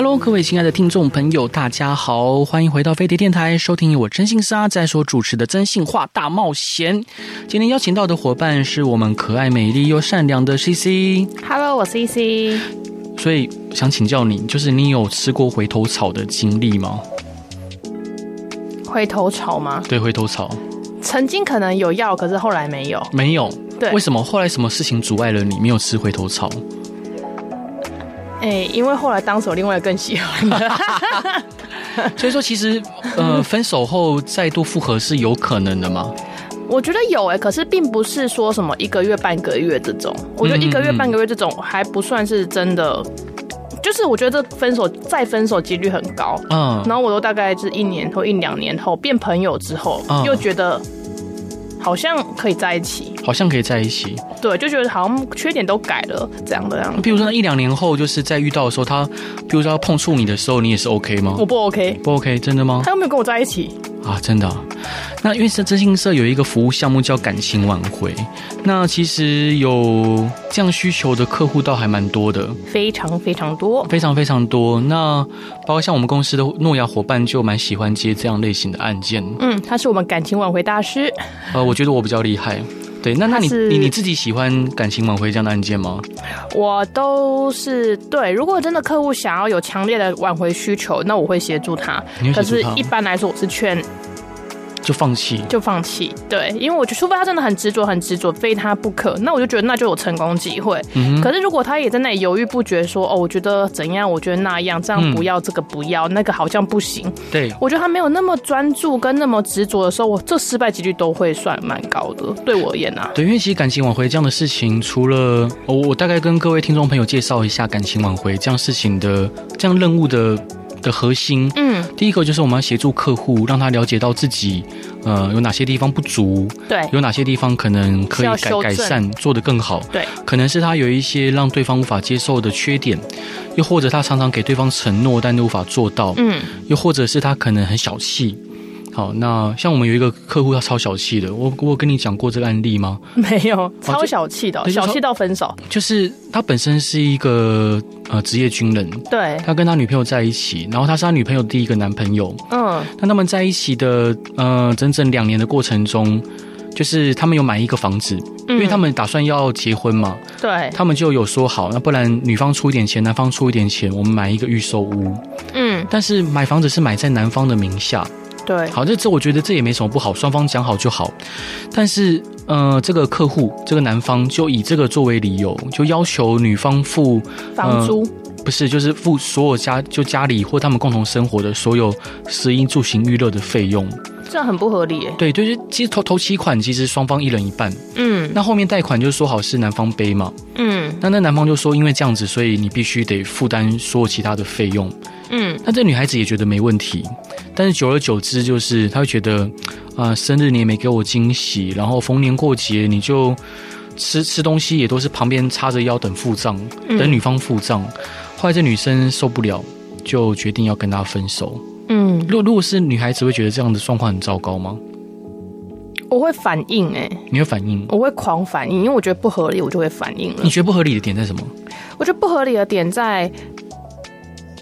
Hello，各位亲爱的听众朋友，大家好，欢迎回到飞碟电台，收听由我征信社阿宅所主持的《真性话大冒险》。今天邀请到的伙伴是我们可爱、美丽又善良的 CC。Hello，我是 CC。所以想请教你，就是你有吃过回头草的经历吗？回头草吗？对，回头草。曾经可能有药，可是后来没有。没有。对。为什么？后来什么事情阻碍了你没有吃回头草？哎、欸，因为后来当时有另外更喜欢的，所以说其实呃，分手后再度复合是有可能的吗？我觉得有哎、欸，可是并不是说什么一个月半个月这种，我觉得一个月半个月这种还不算是真的，就是我觉得分手再分手几率很高，嗯，然后我都大概是一年或一两年后变朋友之后，又觉得。好像可以在一起，好像可以在一起，对，就觉得好像缺点都改了，这样的样子。比如说，那一两年后，就是在遇到的时候，他，比如说要碰触你的时候，你也是 OK 吗？我不 OK，不 OK，真的吗？他又没有跟我在一起啊，真的啊。那因为是征信社有一个服务项目叫感情挽回，那其实有这样需求的客户倒还蛮多的，非常非常多，非常非常多。那包括像我们公司的诺亚伙伴就蛮喜欢接这样类型的案件。嗯，他是我们感情挽回大师。呃，我觉得我比较厉害。对，那那你你你自己喜欢感情挽回这样的案件吗？我都是对。如果真的客户想要有强烈的挽回需求，那我会协助他。可是一般来说，我是劝。就放弃，就放弃。对，因为我觉得，除非他真的很执着，很执着，非他不可，那我就觉得那就有成功机会。嗯。可是如果他也在那里犹豫不决，说哦，我觉得怎样，我觉得那样，这样不要，嗯、这个不要，那个好像不行。对，我觉得他没有那么专注跟那么执着的时候，我这失败几率都会算蛮高的。对我而言啊，对，因为其实感情挽回这样的事情，除了我，我大概跟各位听众朋友介绍一下感情挽回这样事情的这样任务的。的核心，嗯，第一个就是我们要协助客户，让他了解到自己，呃，有哪些地方不足，对，有哪些地方可能可以改改善，做得更好，对，可能是他有一些让对方无法接受的缺点，又或者他常常给对方承诺，但都无法做到，嗯，又或者是他可能很小气。好，那像我们有一个客户，他超小气的。我我跟你讲过这个案例吗？没有，超小气的，小气到分手。就是他本身是一个呃职业军人，对，他跟他女朋友在一起，然后他是他女朋友第一个男朋友。嗯，那他们在一起的呃整整两年的过程中，就是他们有买一个房子，因为他们打算要结婚嘛。对，他们就有说好，那不然女方出一点钱，男方出一点钱，我们买一个预售屋。嗯，但是买房子是买在男方的名下。对，好，这这我觉得这也没什么不好，双方讲好就好。但是，呃，这个客户这个男方就以这个作为理由，就要求女方付房租，呃，不是，就是付所有家就家里或他们共同生活的所有食衣住行娱乐的费用。这样很不合理耶。对，就是其实头头期款其实双方一人一半。嗯，那后面贷款就说好是男方背嘛。嗯，那那男方就说因为这样子，所以你必须得负担所有其他的费用。嗯，那这女孩子也觉得没问题。但是久而久之，就是他会觉得，啊、呃，生日你也没给我惊喜，然后逢年过节你就吃吃东西也都是旁边叉着腰等付账，等女方付账。嗯、后来这女生受不了，就决定要跟他分手。嗯，如果如果是女孩子，会觉得这样的状况很糟糕吗？我会反应哎、欸，你会反应？我会狂反应，因为我觉得不合理，我就会反应了。你觉得不合理的点在什么？我觉得不合理的点在。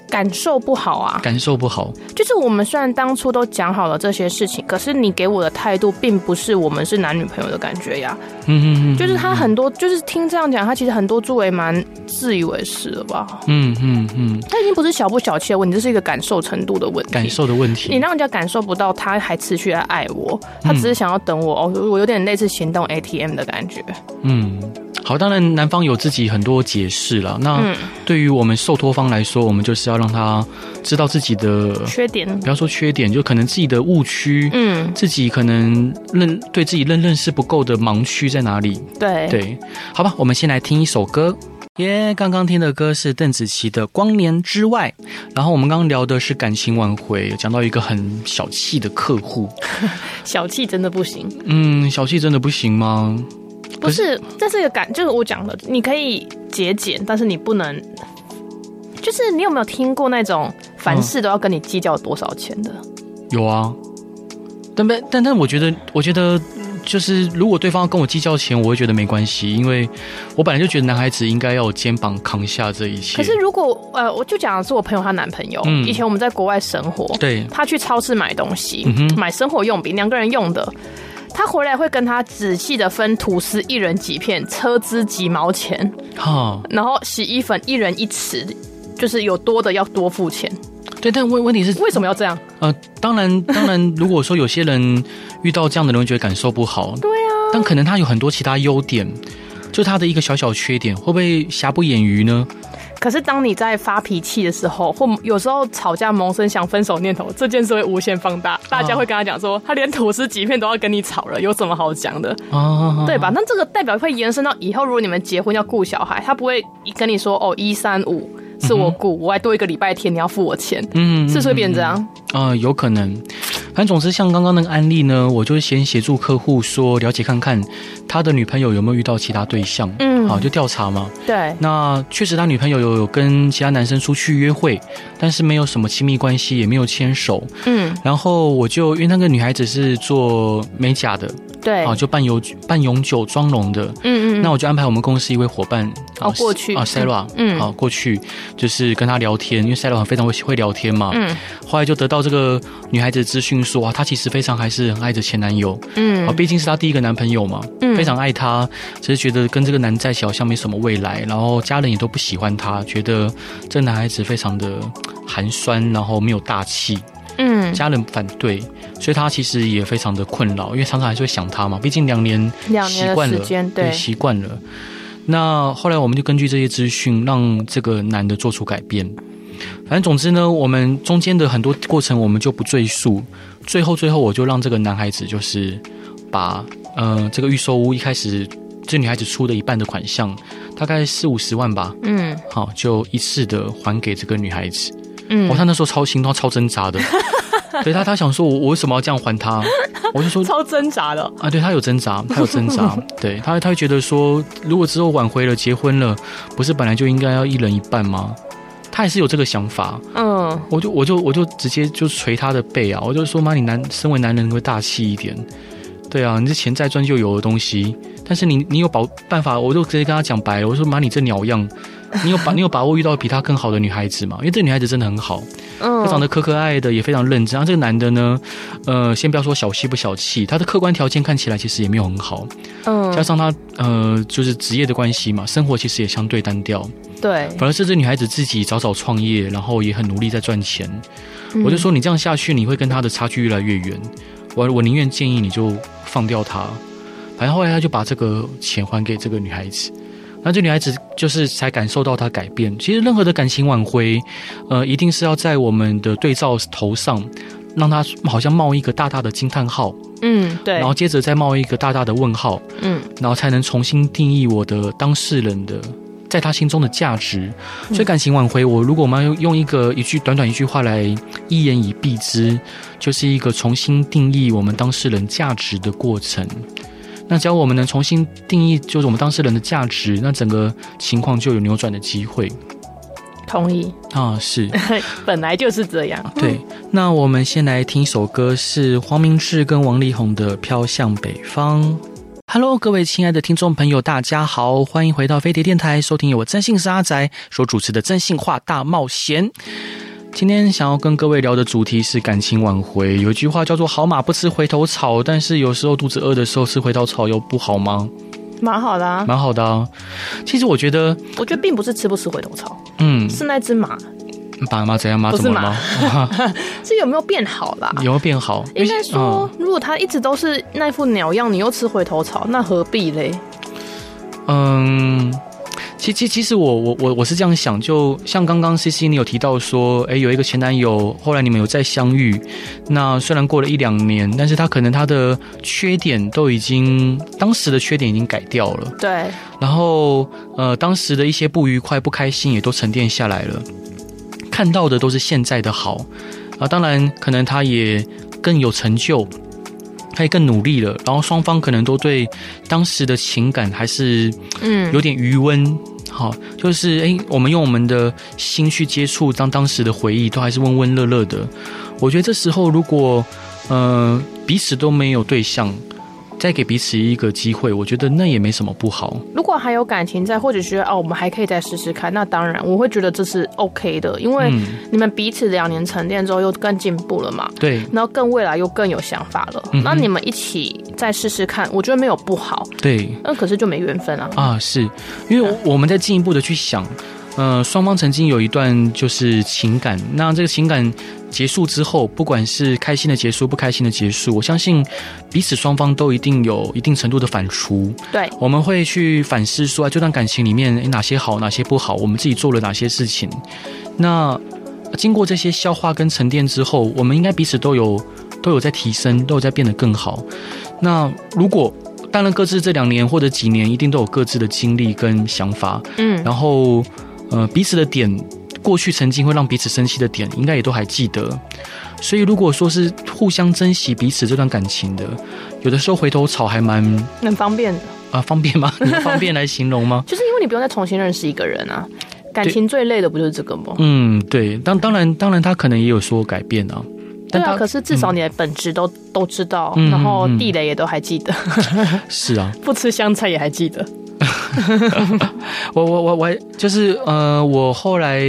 感受不好啊，感受不好，就是我们虽然当初都讲好了这些事情，可是你给我的态度并不是我们是男女朋友的感觉呀。嗯嗯嗯，就是他很多，就是听这样讲，他其实很多作为蛮自以为是的吧。嗯嗯嗯，他已经不是小不小气的问题，这是一个感受程度的问题，感受的问题。你让人家感受不到，他还持续来爱我，他只是想要等我哦，我有点类似行动 ATM 的感觉。嗯。好，当然男方有自己很多解释了。那对于我们受托方来说，我们就是要让他知道自己的缺点，不要说缺点，就可能自己的误区，嗯，自己可能认对自己认认识不够的盲区在哪里？对对，好吧，我们先来听一首歌。耶，刚刚听的歌是邓紫棋的《光年之外》，然后我们刚刚聊的是感情挽回，讲到一个很小气的客户。小气真的不行。嗯，小气真的不行吗？不是，这是一个感，就是我讲的，你可以节俭，但是你不能，就是你有没有听过那种凡事都要跟你计较多少钱的？有啊，但但但但我觉得，我觉得。就是如果对方要跟我计较钱，我会觉得没关系，因为我本来就觉得男孩子应该要有肩膀扛下这一切。可是如果呃，我就讲的是我朋友她男朋友，嗯，以前我们在国外生活，对，他去超市买东西，嗯、买生活用品，两个人用的，他回来会跟他仔细的分吐司一人几片，车资几毛钱，哈，然后洗衣粉一人一匙，就是有多的要多付钱。对，但问问题是为什么要这样？呃，当然，当然，如果说有些人遇到这样的人，觉得感受不好，对啊，但可能他有很多其他优点，就他的一个小小缺点，会不会瑕不掩瑜呢？可是当你在发脾气的时候，或有时候吵架萌生想分手念头，这件事会无限放大，大家会跟他讲说，他连吐司几片都要跟你吵了，有什么好讲的？哦，对吧？那这个代表会延伸到以后，如果你们结婚要顾小孩，他不会跟你说哦，一三五。是我雇，我还多一个礼拜天，你要付我钱，嗯，是不是会变这样？啊、呃，有可能。反正总之，像刚刚那个案例呢，我就先协助客户说了解看看他的女朋友有没有遇到其他对象，嗯，好，就调查嘛。对，那确实他女朋友有有跟其他男生出去约会，但是没有什么亲密关系，也没有牵手，嗯。然后我就因为那个女孩子是做美甲的，对，啊，就半永久、半永久妆容的，嗯嗯。那我就安排我们公司一位伙伴哦过去啊，Sarah，嗯，好过去就是跟他聊天，因为 Sarah 非常会会聊天嘛，嗯。后来就得到这个女孩子的资讯。说啊，她其实非常还是很爱着前男友，嗯，啊，毕竟是她第一个男朋友嘛，嗯，非常爱他，只是觉得跟这个男在一起好像没什么未来，然后家人也都不喜欢他，觉得这男孩子非常的寒酸，然后没有大气，嗯，家人反对，所以他其实也非常的困扰，因为常常还是会想他嘛，毕竟两年习惯了，对，习惯了。那后来我们就根据这些资讯，让这个男的做出改变。反正总之呢，我们中间的很多过程我们就不赘述。最后，最后我就让这个男孩子就是把呃这个预售屋一开始这女孩子出的一半的款项，大概四五十万吧，嗯，好，就一次的还给这个女孩子。嗯，我看那时候超心痛、超挣扎的。对他，他想说我我为什么要这样还他？我就说超挣扎的啊！对他有挣扎，他有挣扎。对他，他会觉得说，如果之后挽回了、结婚了，不是本来就应该要一人一半吗？他也是有这个想法，嗯，我就我就我就直接就捶他的背啊，我就说妈，你男身为男人会大气一点，对啊，你这钱再赚就有的东西，但是你你有保办法，我就直接跟他讲白了，我说妈，你这鸟样，你有把你有把握遇到比他更好的女孩子吗？因为这个女孩子真的很好，嗯，她长得可可爱爱的，也非常认真。然后这个男的呢，呃，先不要说小气不小气，他的客观条件看起来其实也没有很好，嗯，加上他呃就是职业的关系嘛，生活其实也相对单调。对，反而是这女孩子自己早早创业，然后也很努力在赚钱。嗯、我就说你这样下去，你会跟他的差距越来越远。我我宁愿建议你就放掉他。反正后来他就把这个钱还给这个女孩子，那这女孩子就是才感受到她改变。其实任何的感情挽回，呃，一定是要在我们的对照头上，让她好像冒一个大大的惊叹号。嗯，对。然后接着再冒一个大大的问号。嗯，然后才能重新定义我的当事人的。在他心中的价值，所以感情挽回，我如果我们要用一个一句短短一句话来一言以蔽之，就是一个重新定义我们当事人价值的过程。那只要我们能重新定义，就是我们当事人的价值，那整个情况就有扭转的机会。同意啊，是，本来就是这样。对，那我们先来听一首歌，是黄明志跟王力宏的《飘向北方》。Hello，各位亲爱的听众朋友，大家好，欢迎回到飞碟电台，收听由我真性是阿宅所主持的《真性话大冒险》。今天想要跟各位聊的主题是感情挽回。有一句话叫做“好马不吃回头草”，但是有时候肚子饿的时候吃回头草又不好吗？蛮好的啊，蛮好的啊。其实我觉得，我觉得并不是吃不吃回头草，嗯，是那只马。爸妈怎样吗？怎么了吗？是有没有变好啦？有没有变好？应该说，如果他一直都是那副鸟样，你又吃回头草，那何必嘞？嗯，其其其实我我我我是这样想，就像刚刚 CC 你有提到说，哎，有一个前男友，后来你们有再相遇，那虽然过了一两年，但是他可能他的缺点都已经当时的缺点已经改掉了，对。然后呃，当时的一些不愉快、不开心也都沉淀下来了。看到的都是现在的好啊，当然可能他也更有成就，他也更努力了，然后双方可能都对当时的情感还是嗯有点余温，好，就是哎，我们用我们的心去接触当当时的回忆，都还是温温热热的。我觉得这时候如果呃彼此都没有对象。再给彼此一个机会，我觉得那也没什么不好。如果还有感情在，或者觉得哦，我们还可以再试试看，那当然我会觉得这是 OK 的，因为你们彼此两年沉淀之后又更进步了嘛。对，然后更未来又更有想法了。那你们一起再试试看，我觉得没有不好。对，那可是就没缘分啊。啊，是因为我们在进一步的去想。呃，双方曾经有一段就是情感，那这个情感结束之后，不管是开心的结束，不开心的结束，我相信彼此双方都一定有一定程度的反刍。对，我们会去反思说，这段感情里面哪些好，哪些不好，我们自己做了哪些事情。那经过这些消化跟沉淀之后，我们应该彼此都有都有在提升，都有在变得更好。那如果当然各自这两年或者几年，一定都有各自的经历跟想法。嗯，然后。呃，彼此的点，过去曾经会让彼此生气的点，应该也都还记得。所以，如果说是互相珍惜彼此这段感情的，有的时候回头草还蛮很方便的啊，方便吗？你 方便来形容吗？就是因为你不用再重新认识一个人啊，感情最累的不就是这个吗？嗯，对。当当然，当然，他可能也有说改变啊。对啊，可是至少你的本质都、嗯、都知道，然后地雷也都还记得。是啊，不吃香菜也还记得。我我我我就是呃，我后来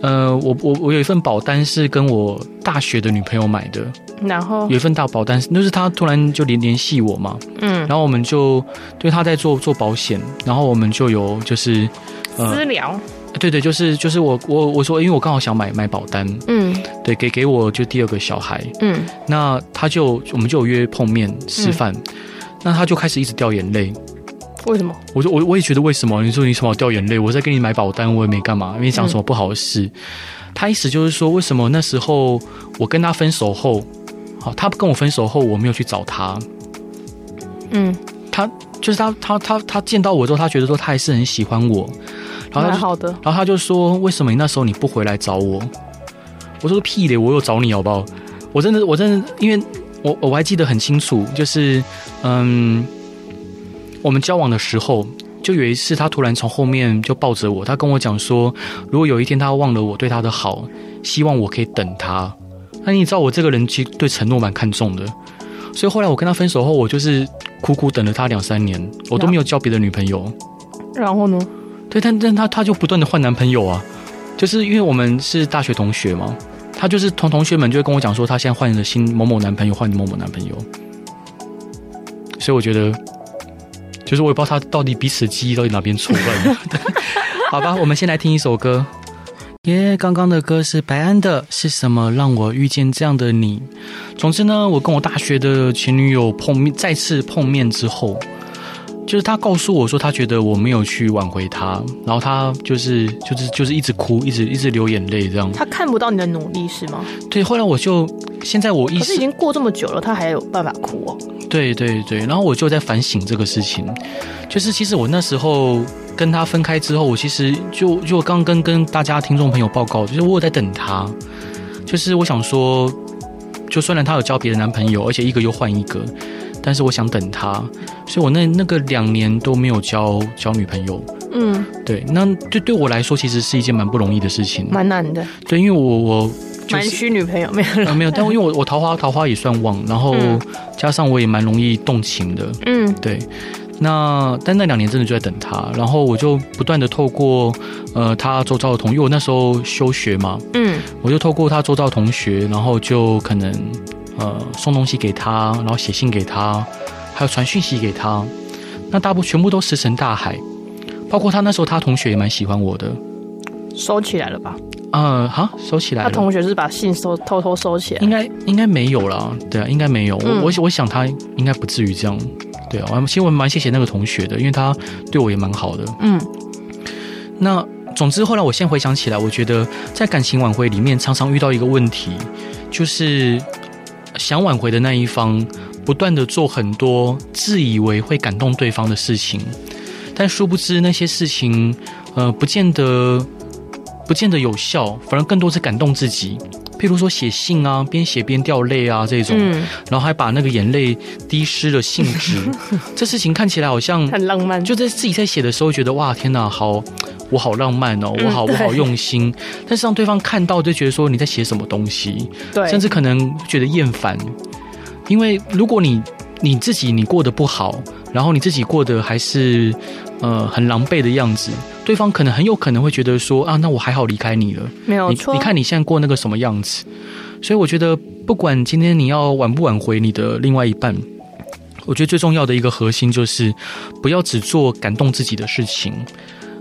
呃，我我我有一份保单是跟我大学的女朋友买的，然后？有一份大保单，就是他突然就联联系我嘛，嗯，然后我们就对他在做做保险，然后我们就有就是呃私聊，对对，就是就是我我我说，因为我刚好想买买保单，嗯，对，给给我就第二个小孩，嗯，那他就我们就有约碰面吃饭，嗯，那他就开始一直掉眼泪。为什么？我就我我也觉得为什么？你说你什么掉眼泪？我在给你买保单，我也没干嘛，没讲什么不好的事。嗯、他意思就是说，为什么那时候我跟他分手后，好，他跟我分手后，我没有去找他。嗯，他就是他他他他见到我之后，他觉得说他还是很喜欢我。然后他好的，然后他就说，为什么你那时候你不回来找我？我说屁嘞，我有找你好不好？我真的我真的，因为我我还记得很清楚，就是嗯。我们交往的时候，就有一次，他突然从后面就抱着我，他跟我讲说，如果有一天他忘了我对他的好，希望我可以等他。那你知道我这个人其实对承诺蛮看重的，所以后来我跟他分手后，我就是苦苦等了他两三年，我都没有交别的女朋友。然后呢？对，但但他他就不断的换男朋友啊，就是因为我们是大学同学嘛，他就是同同学们就会跟我讲说，他现在换了新某某男朋友，换某某男朋友，所以我觉得。就是我也不知道他到底彼此的记忆到底哪边错乱了。好吧，我们先来听一首歌。耶，刚刚的歌是白安的《是什么让我遇见这样的你》。总之呢，我跟我大学的前女友碰面，再次碰面之后。就是他告诉我说，他觉得我没有去挽回他，然后他就是就是就是一直哭，一直一直流眼泪这样。他看不到你的努力是吗？对，后来我就现在我意识，可是已经过这么久了，他还有办法哭哦。对对对，然后我就在反省这个事情，就是其实我那时候跟他分开之后，我其实就就刚跟跟大家听众朋友报告，就是我有在等他，就是我想说，就虽然他有交别的男朋友，而且一个又换一个。但是我想等他，所以我那那个两年都没有交交女朋友。嗯，对，那对对我来说其实是一件蛮不容易的事情，蛮难的。对，因为我我蛮需女朋友，没有、啊、没有，但因为我我桃花桃花也算旺，然后加上我也蛮容易动情的。嗯，对。那但那两年真的就在等他，然后我就不断的透过呃他周遭的同学，因为我那时候休学嘛，嗯，我就透过他周遭的同学，然后就可能。呃，送东西给他，然后写信给他，还有传讯息给他，那大部全部都石沉大海。包括他那时候，他同学也蛮喜欢我的，收起来了吧？呃，哈，收起来了。他同学是把信收偷偷收起来，应该应该没有啦。对啊，应该没有。嗯、我我我想他应该不至于这样。对啊，我其实我蛮谢谢那个同学的，因为他对我也蛮好的。嗯。那总之后来我现在回想起来，我觉得在感情挽回里面，常常遇到一个问题，就是。想挽回的那一方，不断的做很多自以为会感动对方的事情，但殊不知那些事情，呃，不见得，不见得有效，反而更多是感动自己。譬譬如说写信啊，边写边掉泪啊这种，嗯、然后还把那个眼泪滴湿了信纸，这事情看起来好像很浪漫。就在自己在写的时候，觉得哇，天哪，好，我好浪漫哦，我好，我好用心。但是让对方看到，就觉得说你在写什么东西，对，甚至可能觉得厌烦。因为如果你你自己你过得不好，然后你自己过得还是呃很狼狈的样子，对方可能很有可能会觉得说啊，那我还好离开你了，没有错。你，你看你现在过那个什么样子，所以我觉得不管今天你要挽不挽回你的另外一半，我觉得最重要的一个核心就是不要只做感动自己的事情，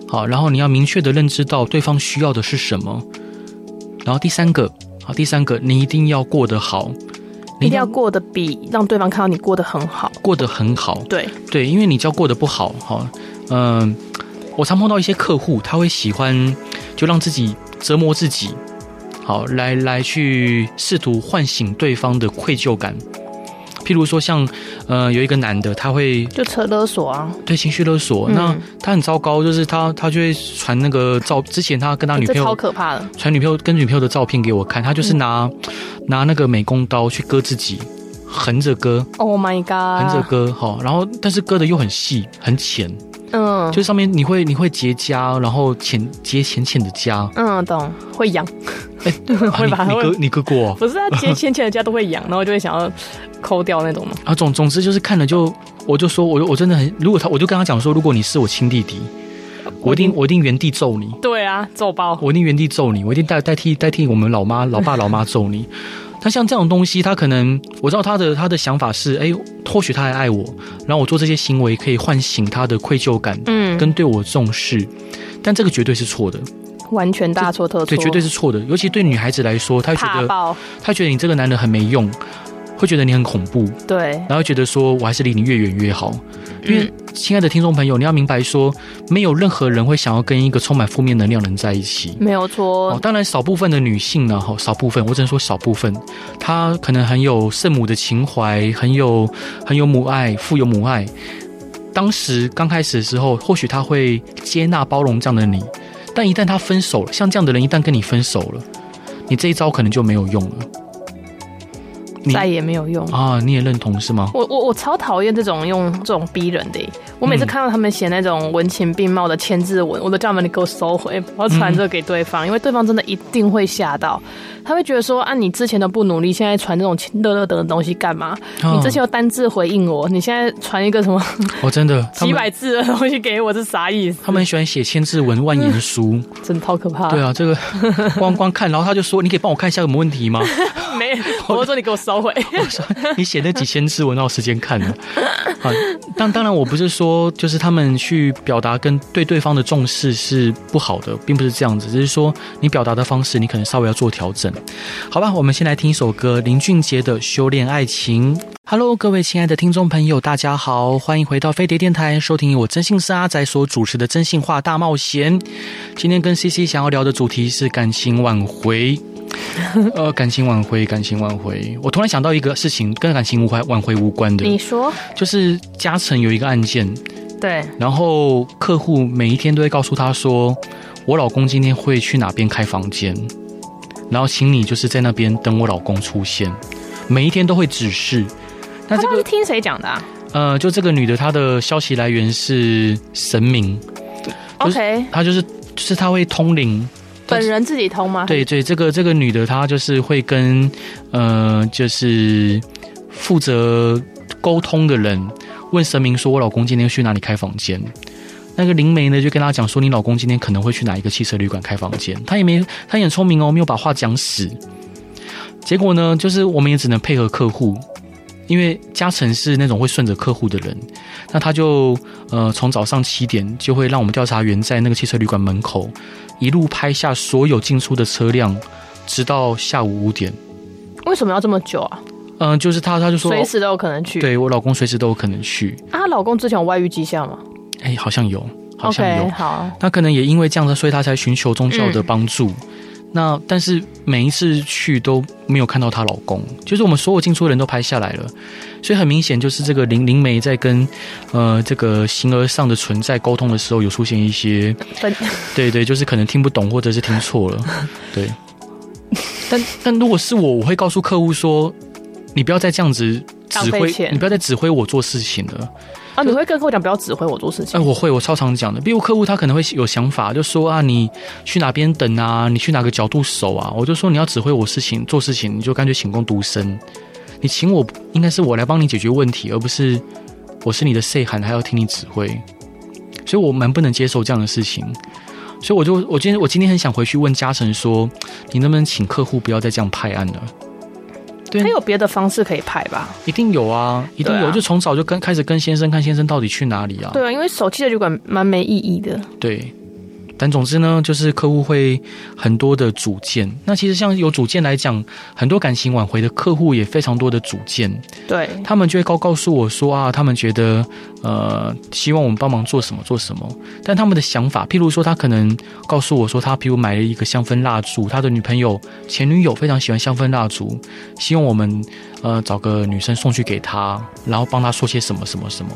好，然后你要明确的认知到对方需要的是什么，然后第三个，好，第三个你一定要过得好。一定要过得比让对方看到你过得很好，过得很好。对对，因为你只要过得不好，哈，嗯，我常碰到一些客户，他会喜欢就让自己折磨自己，好，来来去试图唤醒对方的愧疚感。譬如说，像呃，有一个男的，他会就扯勒索啊，对，情绪勒索。嗯、那他很糟糕，就是他他就会传那个照，之前他跟他女朋友超可怕的，传女朋友跟女朋友的照片给我看，他就是拿、嗯、拿那个美工刀去割自己，横着割。Oh my god！横着割，哈，然后但是割的又很细很浅。嗯，就上面你会你会结痂，然后浅结浅浅的痂。嗯，懂，会痒。哎、欸，会吧？你割你割过？不是啊，结浅浅的痂都会痒，然后就会想要抠掉那种嘛。啊，总总之就是看了就，我就说，我我真的很，如果他，我就跟他讲说，如果你是我亲弟弟，我一定我一定原地揍你。对啊，揍爆！我一定原地揍你，我一定代代替代替我们老妈、老爸、老妈揍你。他像这种东西，他可能我知道他的他的想法是，哎、欸，或许他还爱我，然后我做这些行为可以唤醒他的愧疚感，嗯，跟对我重视，但这个绝对是错的，完全大错特错，对，绝对是错的，尤其对女孩子来说，她觉得爆。她觉得你这个男人很没用。会觉得你很恐怖，对，然后觉得说我还是离你越远越好，因为亲爱的听众朋友，你要明白说，没有任何人会想要跟一个充满负面能量的人在一起，没有错。哦，当然少部分的女性呢，哈，少部分，我只能说少部分，她可能很有圣母的情怀，很有很有母爱，富有母爱。当时刚开始的时候，或许她会接纳包容这样的你，但一旦她分手了，像这样的人一旦跟你分手了，你这一招可能就没有用了。再也没有用啊！你也认同是吗？我我我超讨厌这种用这种逼人的。我每次看到他们写那种文情并茂的千字文，我都叫他们你给我收回，我要传这个给对方，因为对方真的一定会吓到，他会觉得说啊，你之前都不努力，现在传这种乐乐等的东西干嘛？你之前有单字回应我，你现在传一个什么？我真的 几百字的东西给我，是啥意思？他们很喜欢写千字文、万言书，真的超可怕。对啊，这个光光看，然后他就说：“你可以帮我看一下有没有问题吗？”没，我说你给我收回。我说你写那几千字，我哪有时间看呢？啊，当当然，我不是说就是他们去表达跟对对方的重视是不好的，并不是这样子，只是说你表达的方式，你可能稍微要做调整。好吧，我们先来听一首歌，林俊杰的《修炼爱情》。Hello，各位亲爱的听众朋友，大家好，欢迎回到飞碟电台，收听我真心是阿仔所主持的《真心话大冒险》。今天跟 CC 想要聊的主题是感情挽回。呃，感情挽回，感情挽回。我突然想到一个事情，跟感情无关，挽回无关的。你说，就是嘉诚有一个案件，对。然后客户每一天都会告诉他说，我老公今天会去哪边开房间，然后请你就是在那边等我老公出现。每一天都会指示。那这个是听谁讲的啊？呃，就这个女的，她的消息来源是神明。OK，她就是就是她会通灵。本人自己通吗？对对，这个这个女的她就是会跟呃，就是负责沟通的人问神明说：“我老公今天去哪里开房间？”那个灵媒呢就跟他讲说：“你老公今天可能会去哪一个汽车旅馆开房间。”他也没，他也很聪明哦，没有把话讲死。结果呢，就是我们也只能配合客户。因为嘉诚是那种会顺着客户的人，那他就呃从早上七点就会让我们调查员在那个汽车旅馆门口一路拍下所有进出的车辆，直到下午五点。为什么要这么久啊？嗯、呃，就是他他就说随时都有可能去。对，我老公随时都有可能去。啊，她老公之前有外遇迹象吗？哎，好像有，好像有。Okay, 好，他可能也因为这样子，所以他才寻求宗教的帮助。嗯那但是每一次去都没有看到她老公，就是我们所有进出的人都拍下来了，所以很明显就是这个灵灵媒在跟呃这个形而上的存在沟通的时候有出现一些，对对，就是可能听不懂或者是听错了，对。但但如果是我，我会告诉客户说，你不要再这样子指挥，你不要再指挥我做事情了。啊，你会跟客户讲不要指挥我做事情？哎，我会，我超常讲的。比如客户他可能会有想法，就说啊，你去哪边等啊，你去哪个角度守啊？我就说你要指挥我事情做事情，你就干脆请功读生。你请我，应该是我来帮你解决问题，而不是我是你的 say 喊还要听你指挥。所以我蛮不能接受这样的事情。所以我就我今天我今天很想回去问嘉诚说，你能不能请客户不要再这样派案了？对，他有别的方式可以拍吧？一定有啊，一定有。啊、就从早就跟开始跟先生看先生到底去哪里啊？对啊，因为手机的旅馆蛮没意义的。对。但总之呢，就是客户会很多的主见。那其实像有主见来讲，很多感情挽回的客户也非常多的主见。对，他们就会告告诉我说啊，他们觉得呃，希望我们帮忙做什么做什么。但他们的想法，譬如说，他可能告诉我说，他譬如买了一个香氛蜡烛，他的女朋友前女友非常喜欢香氛蜡烛，希望我们呃找个女生送去给他，然后帮他说些什么什么什么。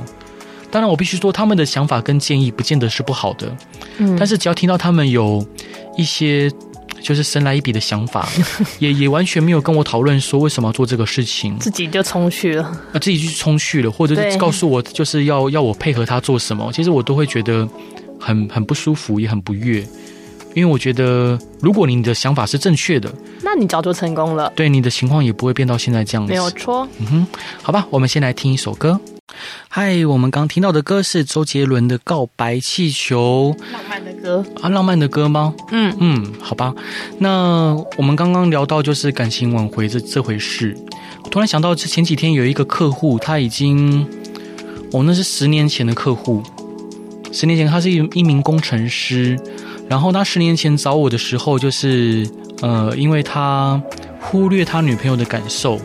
当然，我必须说，他们的想法跟建议不见得是不好的。嗯，但是只要听到他们有一些就是神来一笔的想法，也也完全没有跟我讨论说为什么要做这个事情，自己就冲去了，啊，自己去冲去了，或者是告诉我就是要要我配合他做什么，其实我都会觉得很很不舒服，也很不悦，因为我觉得如果你的想法是正确的，那你早就成功了，对你的情况也不会变到现在这样子，没有错。嗯哼，好吧，我们先来听一首歌。嗨，我们刚听到的歌是周杰伦的《告白气球》，浪漫的歌啊，浪漫的歌吗？嗯嗯，好吧。那我们刚刚聊到就是感情挽回这这回事，我突然想到，前几天有一个客户，他已经，哦，那是十年前的客户，十年前他是一一名工程师，然后他十年前找我的时候，就是呃，因为他忽略他女朋友的感受，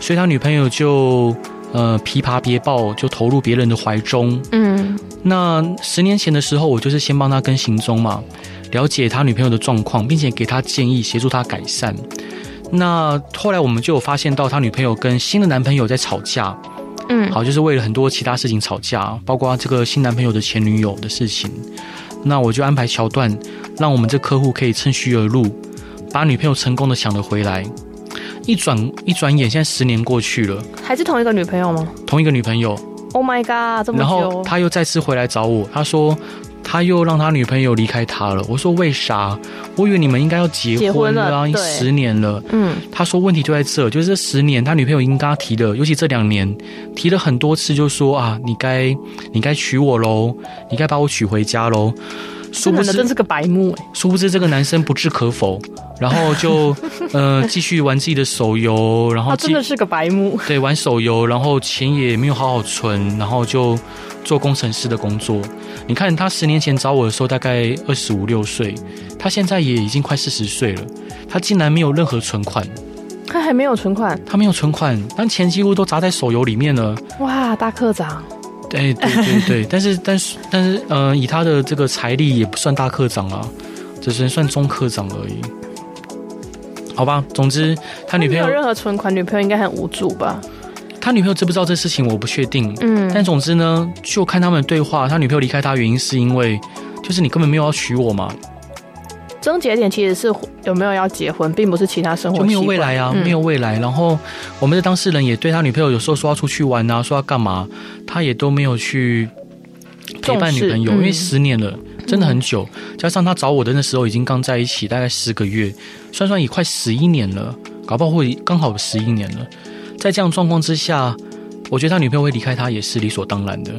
所以他女朋友就。呃，琵琶别抱，就投入别人的怀中。嗯，那十年前的时候，我就是先帮他跟行踪嘛，了解他女朋友的状况，并且给他建议，协助他改善。那后来我们就有发现到他女朋友跟新的男朋友在吵架。嗯，好，就是为了很多其他事情吵架，包括这个新男朋友的前女友的事情。那我就安排桥段，让我们这客户可以趁虚而入，把女朋友成功的抢了回来。一转一转眼，现在十年过去了，还是同一个女朋友吗？同一个女朋友。Oh my god，这么久。然后他又再次回来找我，他说他又让他女朋友离开他了。我说为啥？我以为你们应该要结婚了啊，十年了。嗯，他说问题就在这，就是这十年他女朋友已经跟他提了，尤其这两年提了很多次，就说啊，你该你该娶我喽，你该把我娶回家喽。殊不知真是个白目哎！殊不知这个男生不置可否，然后就 呃继续玩自己的手游，然后他真的是个白目。对，玩手游，然后钱也没有好好存，然后就做工程师的工作。你看他十年前找我的时候大概二十五六岁，他现在也已经快四十岁了，他竟然没有任何存款。他还没有存款？他没有存款，但钱几乎都砸在手游里面了。哇，大课长！对对对对，但是但是但是，呃，以他的这个财力也不算大科长啊，只是算中科长而已。好吧，总之他女朋友没有任何存款，女朋友应该很无助吧？他女朋友知不知道这事情，我不确定。嗯，但总之呢，就看他们的对话，他女朋友离开他原因是因为，就是你根本没有要娶我嘛。症结点其实是有没有要结婚，并不是其他生活就没有未来啊，嗯、没有未来。然后我们的当事人也对他女朋友有时候说要出去玩啊，说要干嘛，他也都没有去陪伴女朋友，嗯、因为十年了，真的很久。加上他找我的那时候已经刚在一起大概十个月，算算也快十一年了，搞不好会刚好十一年了。在这样状况之下，我觉得他女朋友会离开他也是理所当然的。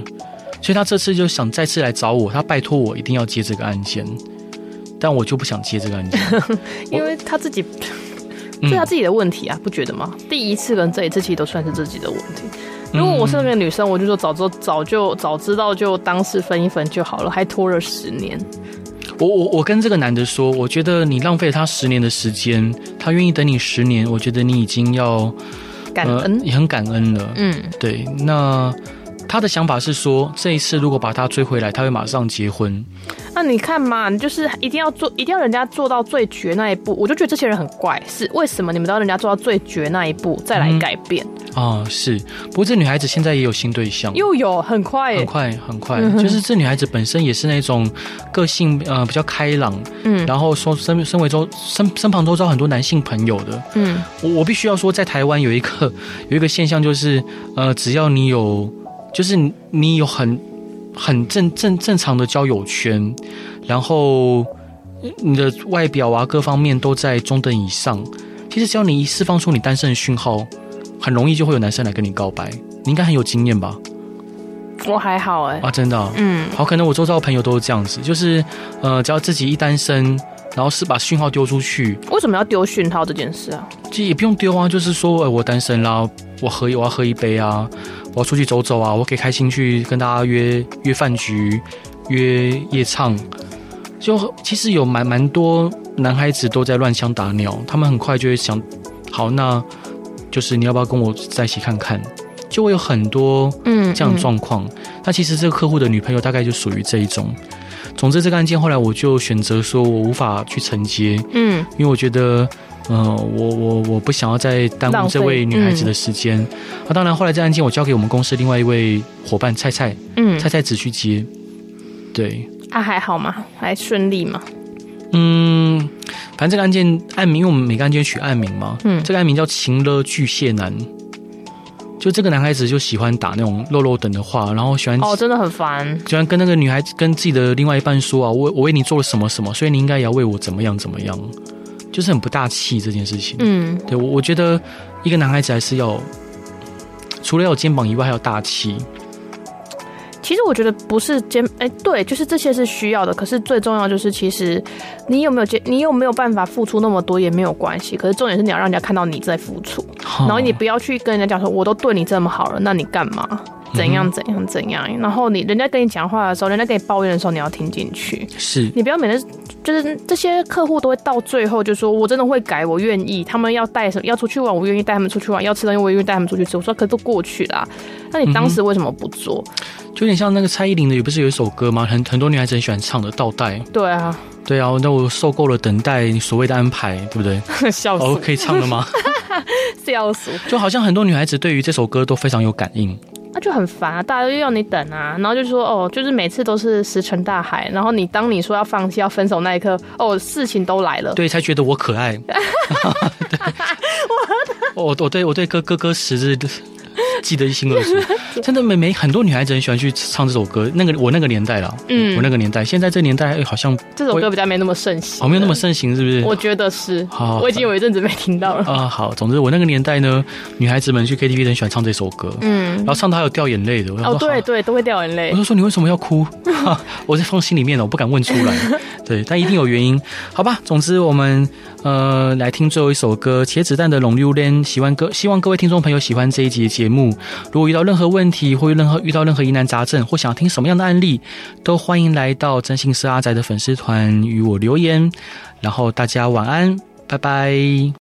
所以他这次就想再次来找我，他拜托我一定要接这个案件。但我就不想接这个案件，因为他自己这是他自己的问题啊，嗯、不觉得吗？第一次跟这一次其实都算是自己的问题。如果我是那个女生，我就说早知早就早知道就当时分一分就好了，还拖了十年。我我我跟这个男的说，我觉得你浪费了他十年的时间，他愿意等你十年，我觉得你已经要感恩，也、呃、很感恩了。嗯，对，那。他的想法是说，这一次如果把他追回来，他会马上结婚。那你看嘛，你就是一定要做，一定要人家做到最绝那一步。我就觉得这些人很怪，是为什么？你们都要人家做到最绝那一步再来改变？啊、嗯，是。不过这女孩子现在也有新对象，又有很快，很快，很快。嗯、就是这女孩子本身也是那种个性呃比较开朗，嗯，然后说身身为周身身旁都知道很多男性朋友的，嗯，我我必须要说，在台湾有一个有一个现象就是，呃，只要你有，就是你有很。很正正正常的交友圈，然后你的外表啊各方面都在中等以上。其实只要你一释放出你单身的讯号，很容易就会有男生来跟你告白。你应该很有经验吧？我还好哎、欸。啊，真的、哦？嗯。好，可能我周遭的朋友都是这样子，就是呃，只要自己一单身，然后是把讯号丢出去。为什么要丢讯号这件事啊？其实也不用丢啊，就是说，哎，我单身啦，我喝我要喝一杯啊。我要出去走走啊！我可以开心去跟大家约约饭局、约夜唱。就其实有蛮蛮多男孩子都在乱枪打鸟，他们很快就会想：好，那就是你要不要跟我在一起看看？就会有很多嗯这样状况。那、嗯嗯、其实这个客户的女朋友大概就属于这一种。总之，这个案件后来我就选择说我无法去承接，嗯，因为我觉得。嗯、呃，我我我不想要再耽误这位女孩子的时间。那、嗯啊、当然，后来这案件我交给我们公司另外一位伙伴蔡蔡，嗯，蔡蔡只去接。对，啊，还好吗？还顺利吗？嗯，反正这个案件案名，因为我们每个案件取案名嘛，嗯，这个案名叫情勒巨蟹男。就这个男孩子就喜欢打那种肉肉等的话，然后喜欢哦，真的很烦，喜欢跟那个女孩子跟自己的另外一半说啊，我我为你做了什么什么，所以你应该也要为我怎么样怎么样。就是很不大气这件事情，嗯，对我我觉得一个男孩子还是要除了要有肩膀以外，还要大气。其实我觉得不是兼，哎，对，就是这些是需要的。可是最重要就是，其实你有没有接，你有没有办法付出那么多也没有关系。可是重点是你要让人家看到你在付出，然后你不要去跟人家讲说，我都对你这么好了，那你干嘛？怎样怎样怎样？然后你人家跟你讲话的时候，人家跟你抱怨的时候，你要听进去。是你不要每次就是这些客户都会到最后就说，我真的会改，我愿意。他们要带什么要出去玩，我愿意带他们出去玩；要吃东西，我愿意带他们出去吃。我说可都过去了，那你当时为什么不做？就有点像那个蔡依林的，也不是有一首歌吗？很很多女孩子很喜欢唱的《倒带》。对啊，对啊，那我受够了等待你所谓的安排，对不对？笑死！哦，可以唱了吗？笑死！就好像很多女孩子对于这首歌都非常有感应。那就很烦啊，大家又要你等啊，然后就说哦，就是每次都是石沉大海，然后你当你说要放弃、要分手那一刻，哦，事情都来了，对，才觉得我可爱。对我我对我对哥哥哥十日。记得一清二楚，真的，每每很多女孩子很喜欢去唱这首歌。那个我那个年代了，嗯，我那个年代，现在这年代，哎，好像这首歌比较没那么盛行，哦，没有那么盛行，是不是？我觉得是，好，我已经有一阵子没听到了啊。好，总之我那个年代呢，女孩子们去 KTV 很喜欢唱这首歌，嗯，然后唱到还有掉眼泪的。哦，对对，都会掉眼泪。我就说你为什么要哭？我在放心里面了，我不敢问出来。对，但一定有原因，好吧？总之我们呃来听最后一首歌《茄子蛋的龙六连》，喜欢各希望各位听众朋友喜欢这一集的节目。如果遇到任何问题，或任何遇到任何疑难杂症，或想听什么样的案例，都欢迎来到真心是阿宅的粉丝团与我留言。然后大家晚安，拜拜。